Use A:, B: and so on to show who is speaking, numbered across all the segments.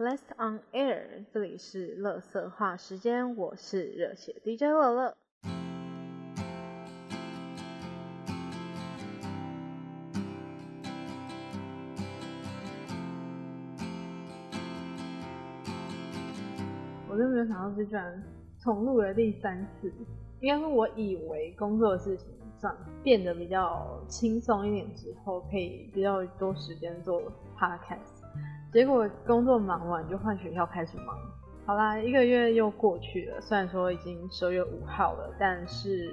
A: Last on air，这里是乐色话时间，我是热血 DJ 乐乐。我真没有想到这居然重录了第三次，应该说我以为工作的事情上变得比较轻松一点之后，可以比较多时间做 podcast。结果工作忙完就换学校开始忙，好啦，一个月又过去了。虽然说已经十二月五号了，但是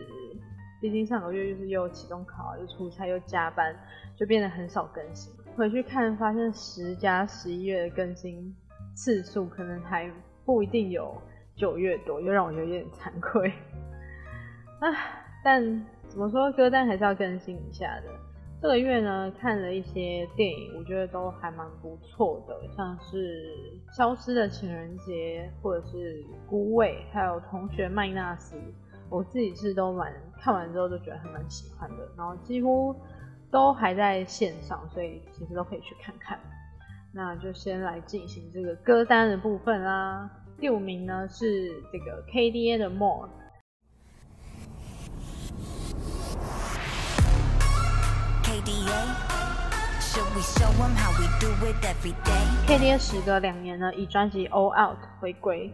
A: 毕竟上个月就是又期中考，又出差，又加班，就变得很少更新。回去看发现十加十一月的更新次数可能还不一定有九月多，又让我觉得有点惭愧。唉，但怎么说，歌单还是要更新一下的。这个月呢，看了一些电影，我觉得都还蛮不错的，像是《消失的情人节》或者是《孤味》，还有《同学麦纳斯》，我自己是都蛮看完之后都觉得还蛮喜欢的，然后几乎都还在线上，所以其实都可以去看看。那就先来进行这个歌单的部分啦。第五名呢是这个 KDA 的《More》。KDA 时隔两年呢，以专辑《All Out》回归，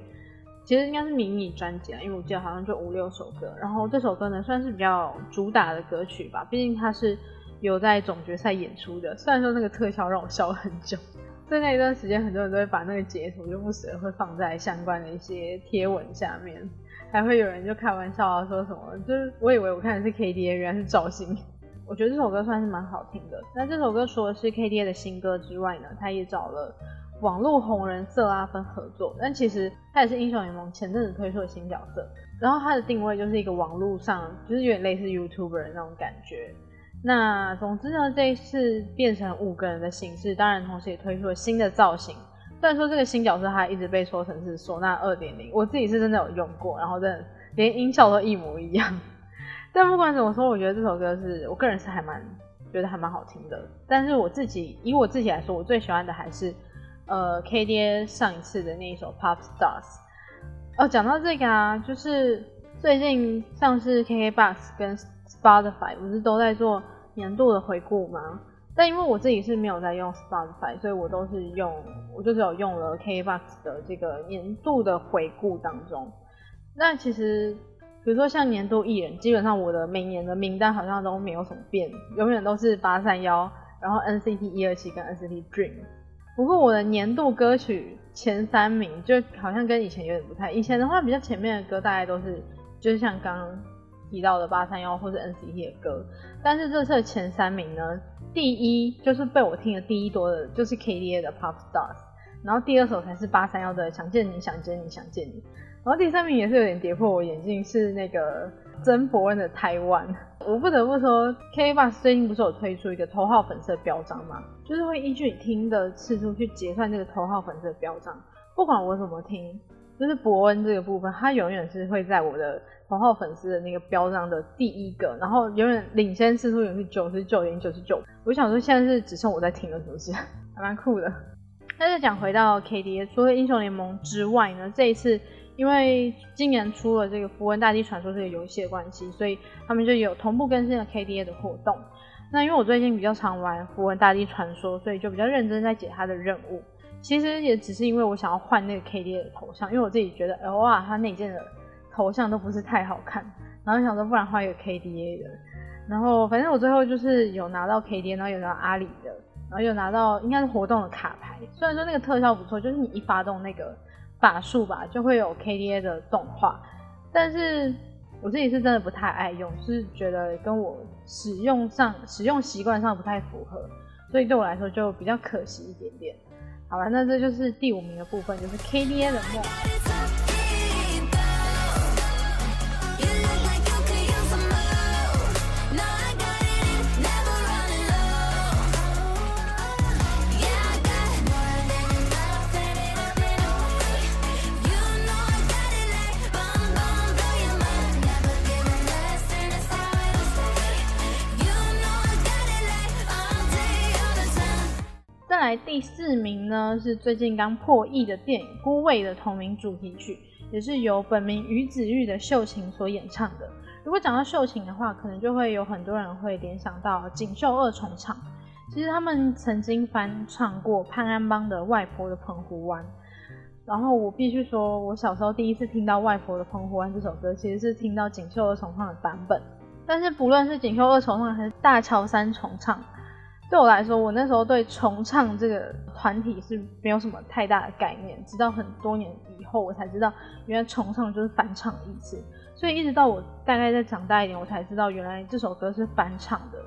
A: 其实应该是迷你专辑啊，因为我记得好像就五六首歌。然后这首歌呢，算是比较主打的歌曲吧，毕竟它是有在总决赛演出的。虽然说那个特效让我笑了很久，在那一段时间，很多人都会把那个截图就不时的会放在相关的一些贴文下面，还会有人就开玩笑啊，说什么就是我以为我看的是 KDA，原来是赵星。我觉得这首歌算是蛮好听的。那这首歌除了是 KDA 的新歌之外呢，他也找了网络红人瑟拉芬合作。但其实他也是英雄联盟前阵子推出的新角色。然后他的定位就是一个网络上，就是有点类似 YouTuber 那种感觉。那总之呢，这一次变成五个人的形式，当然同时也推出了新的造型。虽然说这个新角色他一直被说成是唢呐二点零，我自己是真的有用过，然后真的连音效都一模一样。但不管怎么说，我觉得这首歌是我个人是还蛮觉得还蛮好听的。但是我自己以我自己来说，我最喜欢的还是呃 KDA 上一次的那一首 Pop Stars。哦，讲到这个啊，就是最近像是 KKBox 跟 Spotify 不是都在做年度的回顾吗？但因为我自己是没有在用 Spotify，所以我都是用我就只有用了 KKBox 的这个年度的回顾当中。那其实。比如说像年度艺人，基本上我的每年的名单好像都没有什么变，永远都是八三幺，然后 NCT 一二七跟 NCT Dream。不过我的年度歌曲前三名就好像跟以前有点不太，以前的话比较前面的歌大概都是就是像刚刚提到的八三幺或者 NCT 的歌，但是这次的前三名呢，第一就是被我听的第一多的就是 KDA 的 Pop Stars，然后第二首才是八三幺的想见你想见你想见你。然后第三名也是有点跌破我眼镜，是那个曾伯恩的台湾。我不得不说，KBox 最近不是有推出一个头号粉丝的标章吗？就是会依据你听的次数去结算这个头号粉丝的标章。不管我怎么听，就是伯恩这个部分，他永远是会在我的头号粉丝的那个标章的第一个，然后永远领先次数永远是九十九点九十九。我想说，现在是只剩我在听了，是不是？还蛮酷的。但是讲回到 KD，除了英雄联盟之外呢，这一次。因为今年出了这个《符文大地传说》这个游戏的关系，所以他们就有同步更新了 KDA 的活动。那因为我最近比较常玩《符文大地传说》，所以就比较认真在解它的任务。其实也只是因为我想要换那个 KDA 的头像，因为我自己觉得，哎哇，它那件的头像都不是太好看，然后想说不然换一个 KDA 的。然后反正我最后就是有拿到 KDA，然后有拿到阿里的，然后有拿到应该是活动的卡牌。虽然说那个特效不错，就是你一发动那个。法术吧，就会有 KDA 的动画，但是我自己是真的不太爱用，是觉得跟我使用上使用习惯上不太符合，所以对我来说就比较可惜一点点。好了，那这就是第五名的部分，就是 KDA 的梦。第四名呢是最近刚破亿的电影《孤味》的同名主题曲，也是由本名于子玉的秀琴所演唱的。如果讲到秀琴的话，可能就会有很多人会联想到锦绣二重唱。其实他们曾经翻唱过潘安邦的《外婆的澎湖湾》，然后我必须说，我小时候第一次听到《外婆的澎湖湾》这首歌，其实是听到锦绣二重唱的版本。但是不论是锦绣二重唱还是大桥三重唱，对我来说，我那时候对重唱这个团体是没有什么太大的概念。直到很多年以后，我才知道原来重唱就是翻唱的意思。所以一直到我大概再长大一点，我才知道原来这首歌是翻唱的。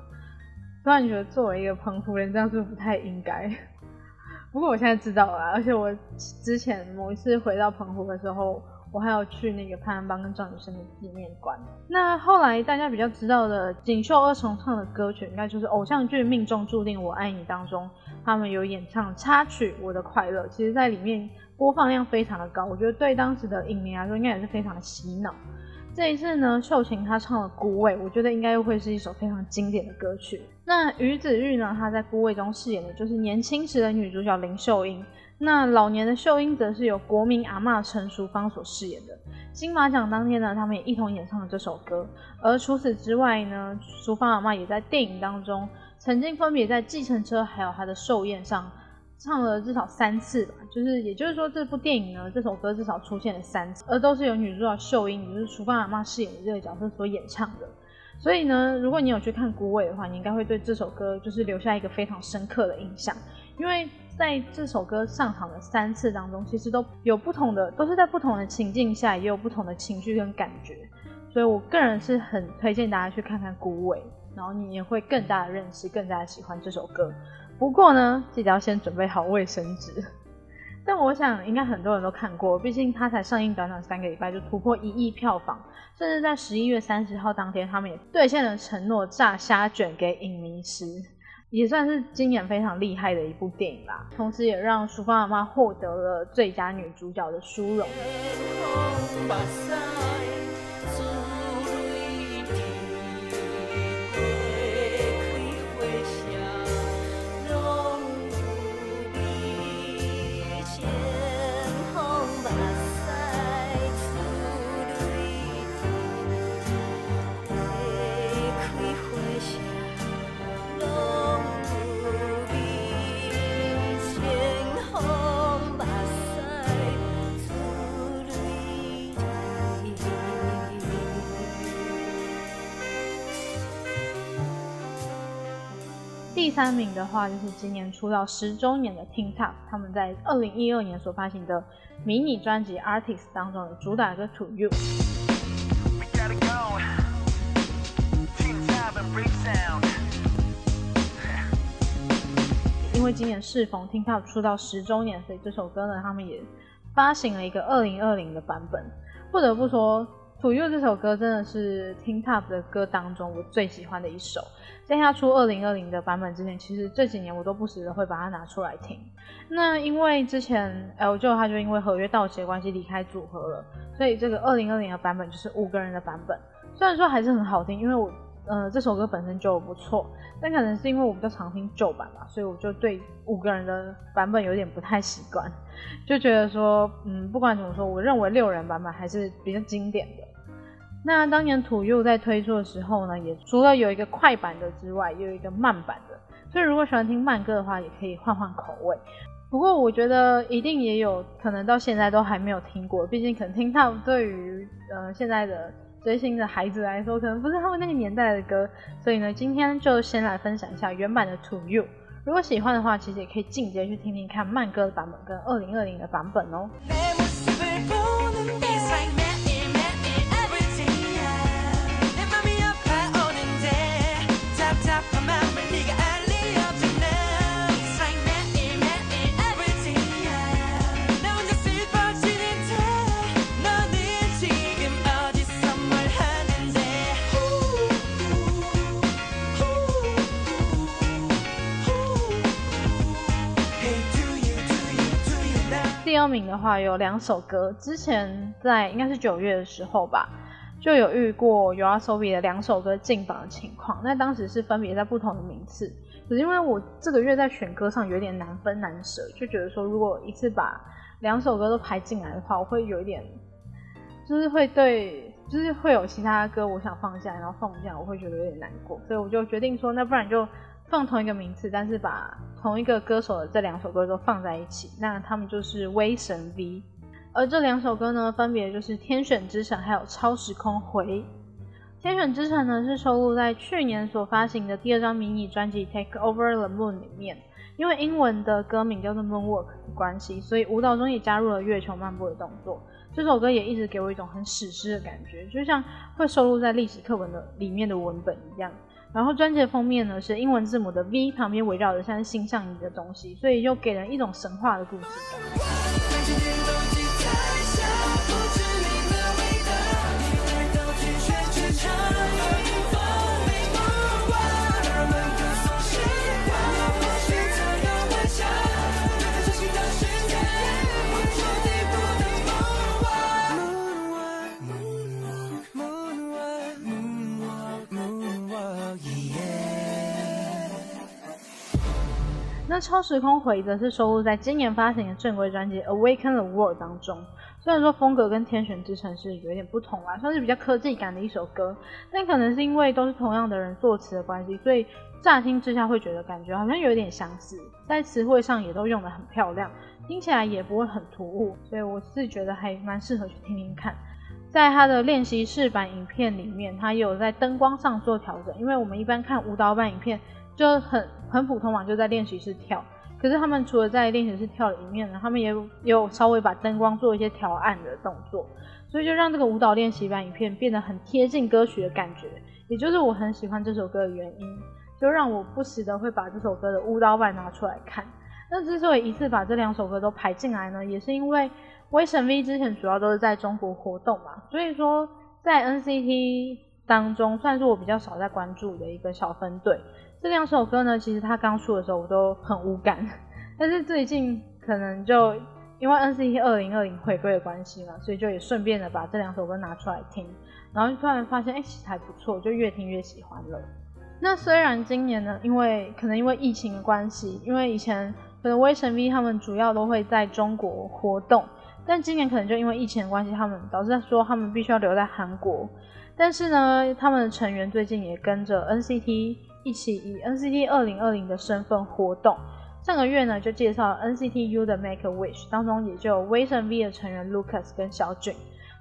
A: 突然觉得作为一个澎湖人，这样是不是不太应该？不过我现在知道了，而且我之前某一次回到澎湖的时候。我还要去那个潘安邦跟赵女生的纪念馆。那后来大家比较知道的锦绣二重唱的歌曲，应该就是偶像剧《命中注定我爱你》当中，他们有演唱插曲《我的快乐》，其实在里面播放量非常的高，我觉得对当时的影迷来说，应该也是非常的洗脑。这一次呢，秀琴她唱了《孤味》，我觉得应该又会是一首非常经典的歌曲。那于子玉呢，她在《孤味》中饰演的就是年轻时的女主角林秀英。那老年的秀英则是由国民阿嬷陈淑芳所饰演的。金马奖当天呢，他们也一同演唱了这首歌。而除此之外呢，淑芳阿嬷也在电影当中曾经分别在计程车还有她的寿宴上唱了至少三次吧。就是也就是说，这部电影呢，这首歌至少出现了三次，而都是由女主角秀英，也就是淑芳阿嬷饰演的这个角色所演唱的。所以呢，如果你有去看《古尾》的话，你应该会对这首歌就是留下一个非常深刻的印象，因为。在这首歌上场的三次当中，其实都有不同的，都是在不同的情境下，也有不同的情绪跟感觉，所以我个人是很推荐大家去看看《孤味》，然后你也会更加的认识，更加的喜欢这首歌。不过呢，记得要先准备好卫生纸。但我想应该很多人都看过，毕竟它才上映短短三个礼拜就突破一亿票房，甚至在十一月三十号当天，他们也兑现了承诺，炸虾卷给影迷吃。也算是今年非常厉害的一部电影啦，同时也让淑芳阿妈获得了最佳女主角的殊荣。三名的话就是今年出道十周年的 Teen Top，他们在二零一二年所发行的迷你专辑《Artist》当中的主打歌《To You》。因为今年适逢 Teen Top 出道十周年，所以这首歌呢，他们也发行了一个二零二零的版本。不得不说。《To You》这首歌真的是 Teen Top 的歌当中我最喜欢的一首。在他出二零二零的版本之前，其实这几年我都不时的会把它拿出来听。那因为之前 L J 他就因为合约到期的关系离开组合了，所以这个二零二零的版本就是五个人的版本。虽然说还是很好听，因为我呃这首歌本身就不错，但可能是因为我比较常听旧版吧，所以我就对五个人的版本有点不太习惯，就觉得说嗯不管怎么说，我认为六人版本还是比较经典的。那当年土佑在推出的时候呢，也除了有一个快版的之外，也有一个慢版的。所以如果喜欢听慢歌的话，也可以换换口味。不过我觉得一定也有可能到现在都还没有听过，毕竟可能听到对于呃现在的追星的孩子来说，可能不是他们那个年代的歌。所以呢，今天就先来分享一下原版的土佑。如果喜欢的话，其实也可以进阶去听听看慢歌的版本跟二零二零的版本哦。的话有两首歌，之前在应该是九月的时候吧，就有遇过 y o a s o b i 的两首歌进榜的情况。那当时是分别在不同的名次，只是因为我这个月在选歌上有点难分难舍，就觉得说如果一次把两首歌都排进来的话，我会有一点，就是会对，就是会有其他歌我想放下，然后放不下，我会觉得有点难过，所以我就决定说，那不然就放同一个名次，但是把同一个歌手的这两首歌都放在一起，那他们就是威神 V，而这两首歌呢，分别就是《天选之城》还有《超时空回》。《天选之城》呢是收录在去年所发行的第二张迷你专辑《Take Over the Moon》里面。因为英文的歌名叫做 Moonwalk 的关系，所以舞蹈中也加入了月球漫步的动作。这首歌也一直给我一种很史诗的感觉，就像会收录在历史课文的里面的文本一样。然后专辑的封面呢是英文字母的 V 旁边围绕着像星象仪的东西，所以又给人一种神话的故事感。超时空回则是收录在今年发行的正规专辑《Awaken the World》当中。虽然说风格跟《天选之城》是有点不同啦，算是比较科技感的一首歌，但可能是因为都是同样的人作词的关系，所以乍听之下会觉得感觉好像有点相似，在词汇上也都用得很漂亮，听起来也不会很突兀，所以我是觉得还蛮适合去听听看。在他的练习室版影片里面，他也有在灯光上做调整，因为我们一般看舞蹈版影片。就很很普通嘛，就在练习室跳。可是他们除了在练习室跳里面呢，他们也有稍微把灯光做一些调暗的动作，所以就让这个舞蹈练习版影片变得很贴近歌曲的感觉，也就是我很喜欢这首歌的原因，就让我不时的会把这首歌的舞蹈版拿出来看。那之所以一次把这两首歌都排进来呢，也是因为威神 V 之前主要都是在中国活动嘛，所以说在 NCT 当中算是我比较少在关注的一个小分队。这两首歌呢，其实他刚出的时候我都很无感，但是最近可能就因为 NCT 二零二零回归的关系嘛，所以就也顺便的把这两首歌拿出来听，然后就突然发现，哎，其实还不错，就越听越喜欢了。那虽然今年呢，因为可能因为疫情的关系，因为以前可能威神 V 他们主要都会在中国活动，但今年可能就因为疫情的关系，他们导致说他们必须要留在韩国，但是呢，他们的成员最近也跟着 NCT。一起以 NCT 二零二零的身份活动。上个月呢，就介绍了 NCT U 的 Make a Wish，当中也就有威神 V 的成员 Lucas 跟小俊。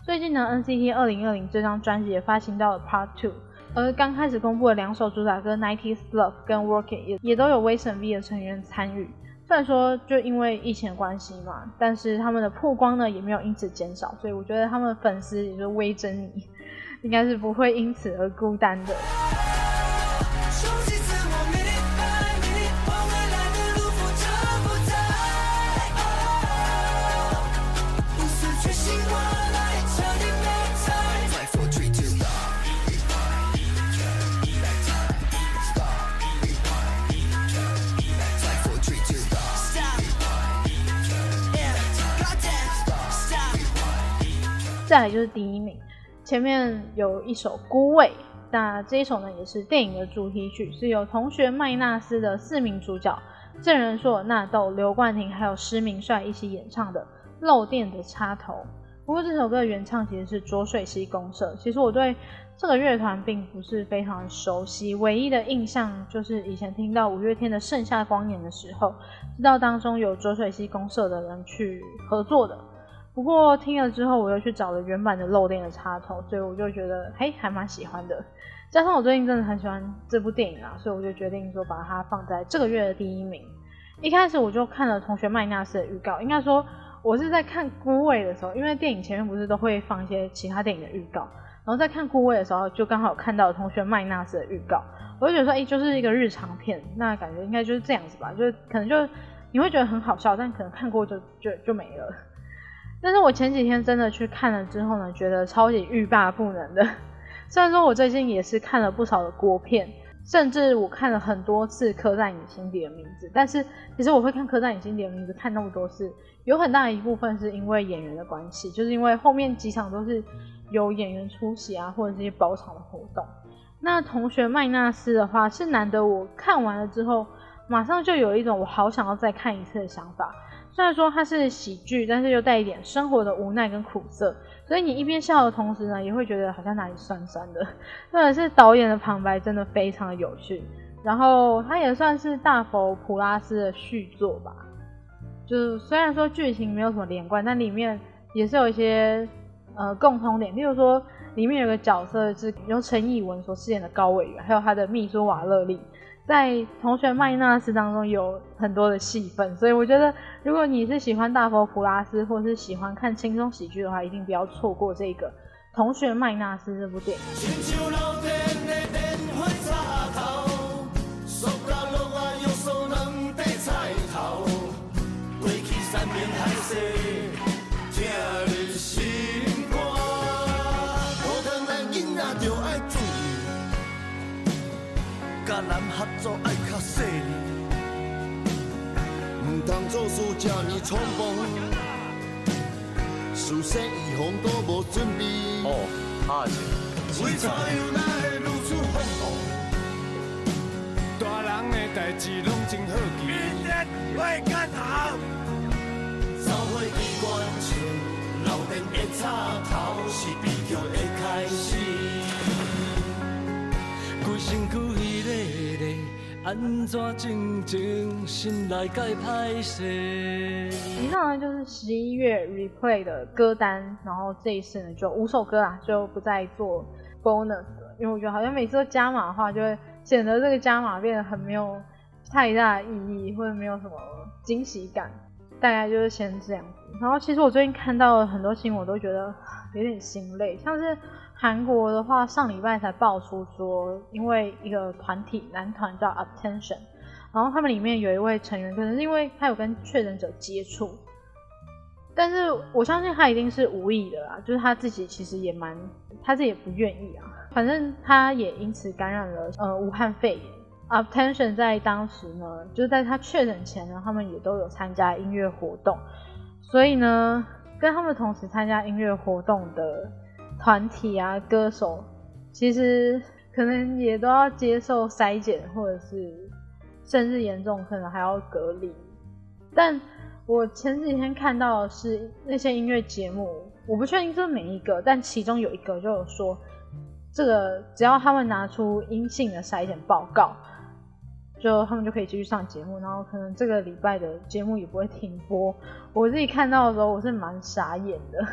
A: 最近呢，NCT 二零二零这张专辑也发行到了 Part Two，而刚开始公布的两首主打歌 Nineties Love 跟 Working 也也都有威神 V 的成员参与。虽然说就因为疫情的关系嘛，但是他们的曝光呢也没有因此减少，所以我觉得他们粉丝也就是威珍妮，应该是不会因此而孤单的。再来就是第一名，前面有一首《孤味》，那这一首呢也是电影的主题曲，是由同学麦纳斯的四名主角郑仁硕、纳豆、刘冠廷还有施明帅一起演唱的《漏电的插头》。不过这首歌的原唱其实是浊水溪公社。其实我对这个乐团并不是非常熟悉，唯一的印象就是以前听到五月天的《盛夏光年》的时候，知道当中有浊水溪公社的人去合作的。不过听了之后，我又去找了原版的漏电的插头，所以我就觉得嘿，还蛮喜欢的。加上我最近真的很喜欢这部电影啊，所以我就决定说把它放在这个月的第一名。一开始我就看了《同学麦纳斯》的预告，应该说我是在看《孤味》的时候，因为电影前面不是都会放一些其他电影的预告，然后在看《孤味》的时候，就刚好看到《同学麦纳斯》的预告，我就觉得说，哎，就是一个日常片，那感觉应该就是这样子吧，就可能就你会觉得很好笑，但可能看过就就就没了。但是我前几天真的去看了之后呢，觉得超级欲罢不能的。虽然说我最近也是看了不少的国片，甚至我看了很多次《刻在你心底的名字》，但是其实我会看《刻在你心底的名字》看那么多次，有很大一部分是因为演员的关系，就是因为后面几场都是有演员出席啊，或者这些包场的活动。那同学麦纳斯的话，是难得我看完了之后马上就有一种我好想要再看一次的想法。虽然说它是喜剧，但是又带一点生活的无奈跟苦涩，所以你一边笑的同时呢，也会觉得好像哪里酸酸的。或者是导演的旁白真的非常的有趣，然后它也算是大佛普拉斯的续作吧。就是虽然说剧情没有什么连贯，但里面也是有一些呃共通点，例如说里面有个角色是由陈以文所饰演的高委员，还有他的秘书瓦勒利。在同学麦纳斯当中有很多的戏份，所以我觉得如果你是喜欢大佛普拉斯，或是喜欢看轻松喜剧的话，一定不要错过这个同学麦纳斯这部电影。
B: 人合作爱较细腻，唔通做事这呢匆忙，事先预防都无准备。哦，哈是。为怎样咱会如此疯狂？大人的代志拢真好奇。明日会干头，走火机关枪，老电的插头是悲剧的开始。规身躯。安怎静静心来该拍摄？
A: 以上呢就是十一月 replay 的歌单，然后这一次呢就五首歌啊，就不再做 bonus 了，因为我觉得好像每次都加码的话，就会显得这个加码变得很没有太大意义，或者没有什么惊喜感。大概就是先这样子。然后其实我最近看到很多新闻，我都觉得有点心累，像是。韩国的话，上礼拜才爆出说，因为一个团体男团叫 Attention，然后他们里面有一位成员，可能是因为他有跟确诊者接触，但是我相信他一定是无意的啦，就是他自己其实也蛮，他自己也不愿意啊，反正他也因此感染了呃武汉肺炎。Attention 在当时呢，就是在他确诊前呢，他们也都有参加音乐活动，所以呢，跟他们同时参加音乐活动的。团体啊，歌手其实可能也都要接受筛检，或者是甚至严重可能还要隔离。但我前几天看到的是那些音乐节目，我不确定是每一个，但其中有一个就有说，这个只要他们拿出阴性的筛检报告，就他们就可以继续上节目，然后可能这个礼拜的节目也不会停播。我自己看到的时候，我是蛮傻眼的，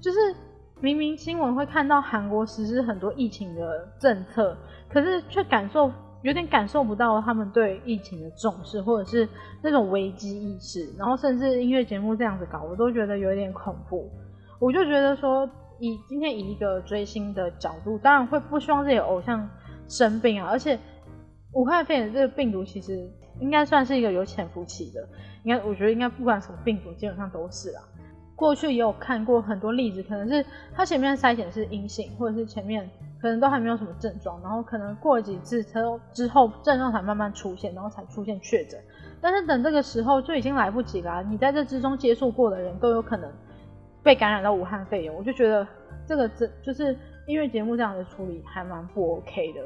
A: 就是。明明新闻会看到韩国实施很多疫情的政策，可是却感受有点感受不到他们对疫情的重视，或者是那种危机意识。然后甚至音乐节目这样子搞，我都觉得有点恐怖。我就觉得说，以今天以一个追星的角度，当然会不希望自己偶像生病啊。而且武汉肺炎这个病毒其实应该算是一个有潜伏期的，应该我觉得应该不管什么病毒，基本上都是啊。过去也有看过很多例子，可能是他前面筛检是阴性，或者是前面可能都还没有什么症状，然后可能过几次之后，之后症状才慢慢出现，然后才出现确诊。但是等这个时候就已经来不及啦，你在这之中接触过的人都有可能被感染到武汉肺炎。我就觉得这个这就是音乐节目这样的处理还蛮不 OK 的。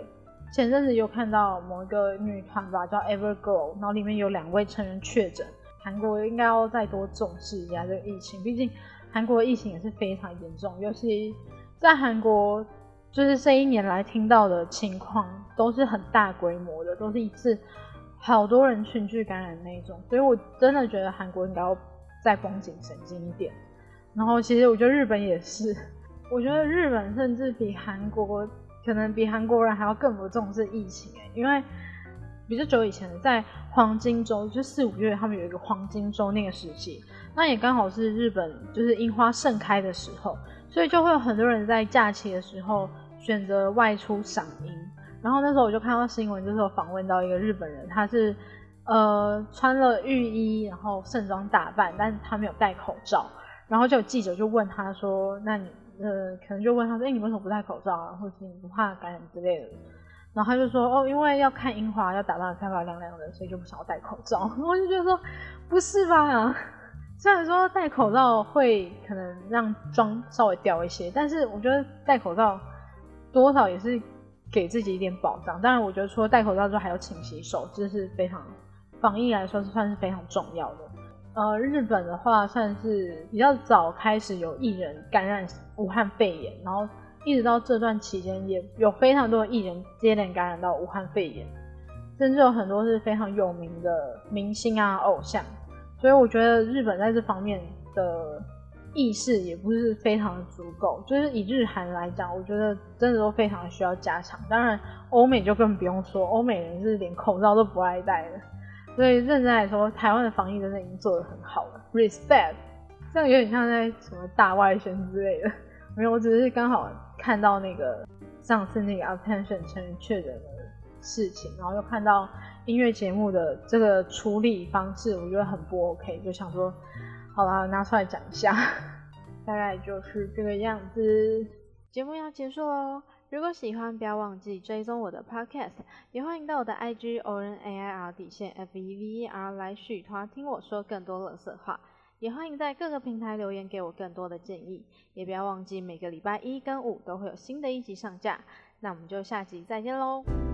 A: 前阵子有看到某一个女团吧，叫 Evergirl，然后里面有两位成员确诊。韩国应该要再多重视一下这个疫情，毕竟韩国疫情也是非常严重，尤其在韩国，就是这一年来听到的情况都是很大规模的，都是一次好多人群聚感染那种，所以我真的觉得韩国应该要再绷紧神经一点。然后其实我觉得日本也是，我觉得日本甚至比韩国可能比韩国人还要更不重视疫情，因为。比较久以前，在黄金周，就四五月，他们有一个黄金周那个时期，那也刚好是日本就是樱花盛开的时候，所以就会有很多人在假期的时候选择外出赏樱。然后那时候我就看到新闻，就是有访问到一个日本人，他是呃穿了浴衣，然后盛装打扮，但是他没有戴口罩。然后就有记者就问他说：“那你呃，可能就问他说，哎，你为什么不戴口罩啊？或者你不怕感染之类的？”然后他就说哦，因为要看樱花，要打扮的漂漂亮亮的，所以就不想要戴口罩。我就觉得说，不是吧？虽然说戴口罩会可能让妆稍微掉一些，但是我觉得戴口罩多少也是给自己一点保障。当然，我觉得除了戴口罩之后还要勤洗手，这是非常防疫来说是算是非常重要的。呃，日本的话算是比较早开始有艺人感染武汉肺炎，然后一直到这段期间也有非常多的艺人接连感染到武汉肺炎，甚至有很多是非常有名的明星啊偶像，所以我觉得日本在这方面的意识也不是非常的足够。就是以日韩来讲，我觉得真的都非常需要加强。当然，欧美就更不用说，欧美人是连口罩都不爱戴的。所以认真来说，台湾的防疫真的已经做得很好了，respect。这样有点像在什么大外宣之类的，没有，我只是刚好看到那个上次那个 attention 成人确诊的事情，然后又看到音乐节目的这个处理方式，我觉得很不 OK，就想说，好了，拿出来讲一下，大概就是这个样子。
C: 节目要结束喽。如果喜欢，不要忘记追踪我的 Podcast，也欢迎到我的 IG o r n a i r 底线 F E V E R 来续团听我说更多冷色话。也欢迎在各个平台留言给我更多的建议。也不要忘记每个礼拜一跟五都会有新的一集上架。那我们就下集再见喽。